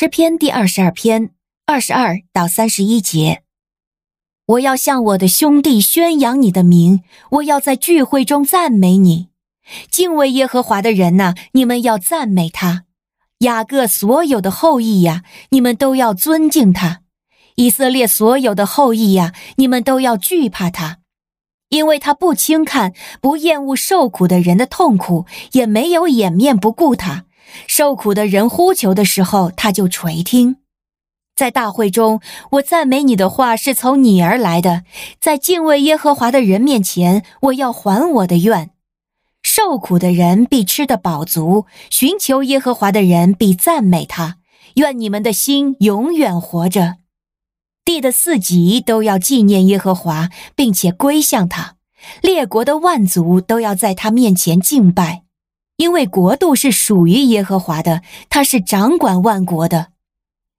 诗篇第二十二篇二十二到三十一节。我要向我的兄弟宣扬你的名，我要在聚会中赞美你。敬畏耶和华的人呐，你们要赞美他；雅各所有的后裔呀，你们都要尊敬他；以色列所有的后裔呀，你们都要惧怕他，因为他不轻看、不厌恶受苦的人的痛苦，也没有掩面不顾他。受苦的人呼求的时候，他就垂听。在大会中，我赞美你的话是从你而来的。在敬畏耶和华的人面前，我要还我的愿。受苦的人必吃得饱足，寻求耶和华的人必赞美他。愿你们的心永远活着。地的四极都要纪念耶和华，并且归向他。列国的万族都要在他面前敬拜。因为国度是属于耶和华的，他是掌管万国的。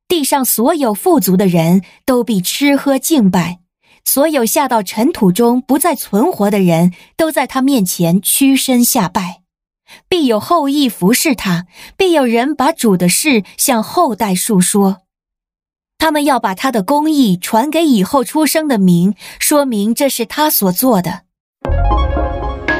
地上所有富足的人都必吃喝敬拜，所有下到尘土中不再存活的人都在他面前屈身下拜。必有后裔服侍他，必有人把主的事向后代述说。他们要把他的公义传给以后出生的民，说明这是他所做的。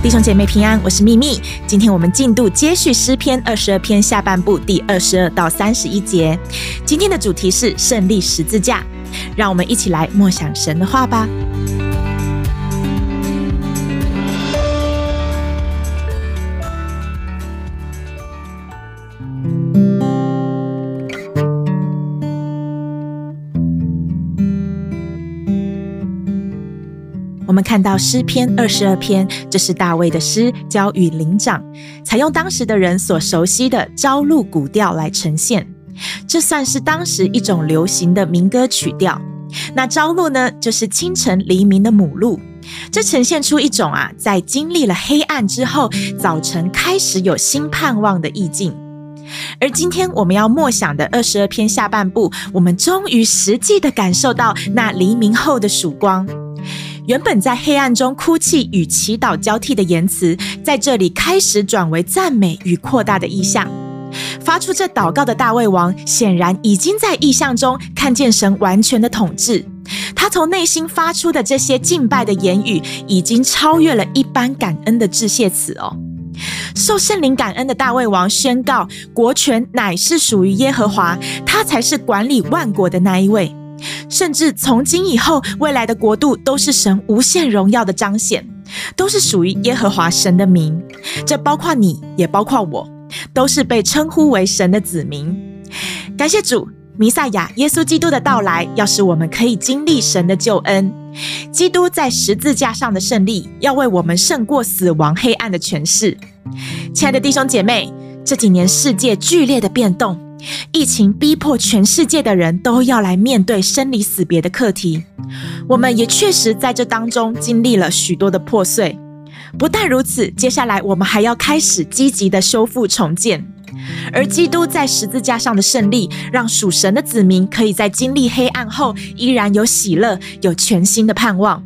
弟兄姐妹平安，我是蜜蜜。今天我们进度接续诗篇二十二篇下半部第二十二到三十一节。今天的主题是胜利十字架，让我们一起来默想神的话吧。我们看到诗篇二十二篇，这是大卫的诗，交与灵长，采用当时的人所熟悉的朝露古调来呈现。这算是当时一种流行的民歌曲调。那朝露呢，就是清晨黎明的母鹿，这呈现出一种啊，在经历了黑暗之后，早晨开始有新盼望的意境。而今天我们要默想的二十二篇下半部，我们终于实际的感受到那黎明后的曙光。原本在黑暗中哭泣与祈祷交替的言辞，在这里开始转为赞美与扩大的意象。发出这祷告的大卫王，显然已经在意象中看见神完全的统治。他从内心发出的这些敬拜的言语，已经超越了一般感恩的致谢词哦。受圣灵感恩的大卫王宣告：国权乃是属于耶和华，他才是管理万国的那一位。甚至从今以后，未来的国度都是神无限荣耀的彰显，都是属于耶和华神的名。这包括你，也包括我，都是被称呼为神的子民。感谢主，弥赛亚耶稣基督的到来，要使我们可以经历神的救恩。基督在十字架上的胜利，要为我们胜过死亡黑暗的权势。亲爱的弟兄姐妹，这几年世界剧烈的变动。疫情逼迫全世界的人都要来面对生离死别的课题，我们也确实在这当中经历了许多的破碎。不但如此，接下来我们还要开始积极的修复重建。而基督在十字架上的胜利，让属神的子民可以在经历黑暗后，依然有喜乐，有全新的盼望。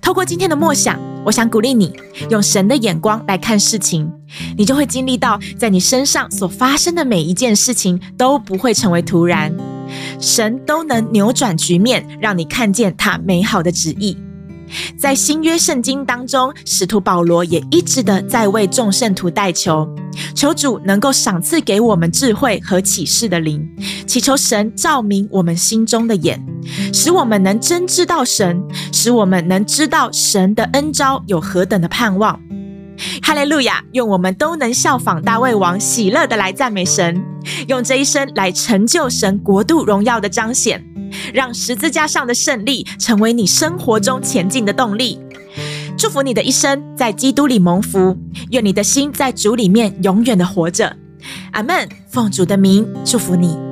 透过今天的默想，我想鼓励你用神的眼光来看事情，你就会经历到，在你身上所发生的每一件事情都不会成为突然，神都能扭转局面，让你看见他美好的旨意。在新约圣经当中，使徒保罗也一直的在为众圣徒代求，求主能够赏赐给我们智慧和启示的灵，祈求神照明我们心中的眼，使我们能真知道神，使我们能知道神的恩招有何等的盼望。哈利路亚！愿我们都能效仿大卫王，喜乐的来赞美神，用这一生来成就神国度荣耀的彰显。让十字架上的胜利成为你生活中前进的动力。祝福你的一生在基督里蒙福，愿你的心在主里面永远的活着。阿门。奉主的名祝福你。